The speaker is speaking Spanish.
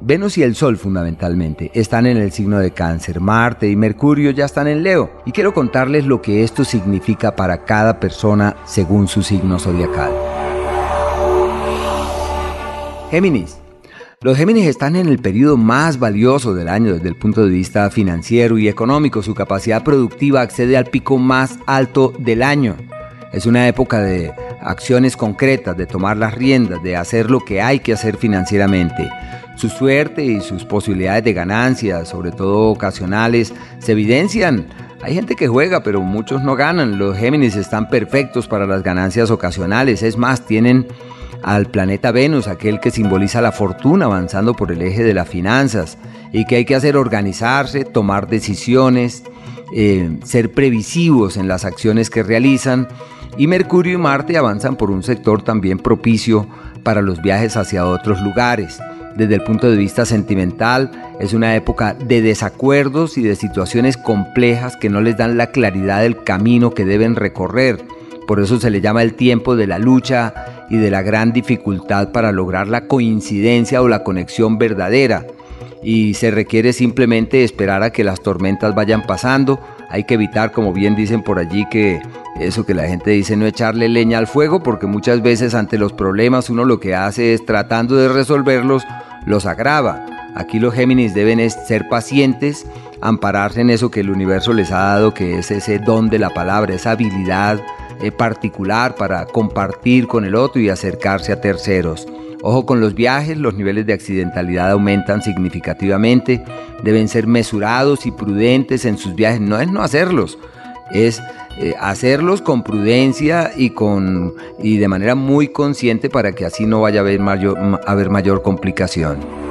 Venus y el Sol fundamentalmente están en el signo de cáncer, Marte y Mercurio ya están en Leo y quiero contarles lo que esto significa para cada persona según su signo zodiacal. Géminis. Los Géminis están en el periodo más valioso del año desde el punto de vista financiero y económico. Su capacidad productiva accede al pico más alto del año. Es una época de acciones concretas, de tomar las riendas, de hacer lo que hay que hacer financieramente. Su suerte y sus posibilidades de ganancias, sobre todo ocasionales, se evidencian. Hay gente que juega, pero muchos no ganan. Los Géminis están perfectos para las ganancias ocasionales. Es más, tienen al planeta Venus, aquel que simboliza la fortuna avanzando por el eje de las finanzas y que hay que hacer organizarse, tomar decisiones, eh, ser previsivos en las acciones que realizan y Mercurio y Marte avanzan por un sector también propicio para los viajes hacia otros lugares. Desde el punto de vista sentimental, es una época de desacuerdos y de situaciones complejas que no les dan la claridad del camino que deben recorrer. Por eso se le llama el tiempo de la lucha y de la gran dificultad para lograr la coincidencia o la conexión verdadera. Y se requiere simplemente esperar a que las tormentas vayan pasando. Hay que evitar, como bien dicen por allí, que eso que la gente dice no echarle leña al fuego, porque muchas veces ante los problemas uno lo que hace es tratando de resolverlos, los agrava. Aquí los Géminis deben ser pacientes, ampararse en eso que el universo les ha dado, que es ese don de la palabra, esa habilidad eh, particular para compartir con el otro y acercarse a terceros. Ojo con los viajes, los niveles de accidentalidad aumentan significativamente, deben ser mesurados y prudentes en sus viajes, no es no hacerlos, es eh, hacerlos con prudencia y, con, y de manera muy consciente para que así no vaya a haber mayor, a haber mayor complicación.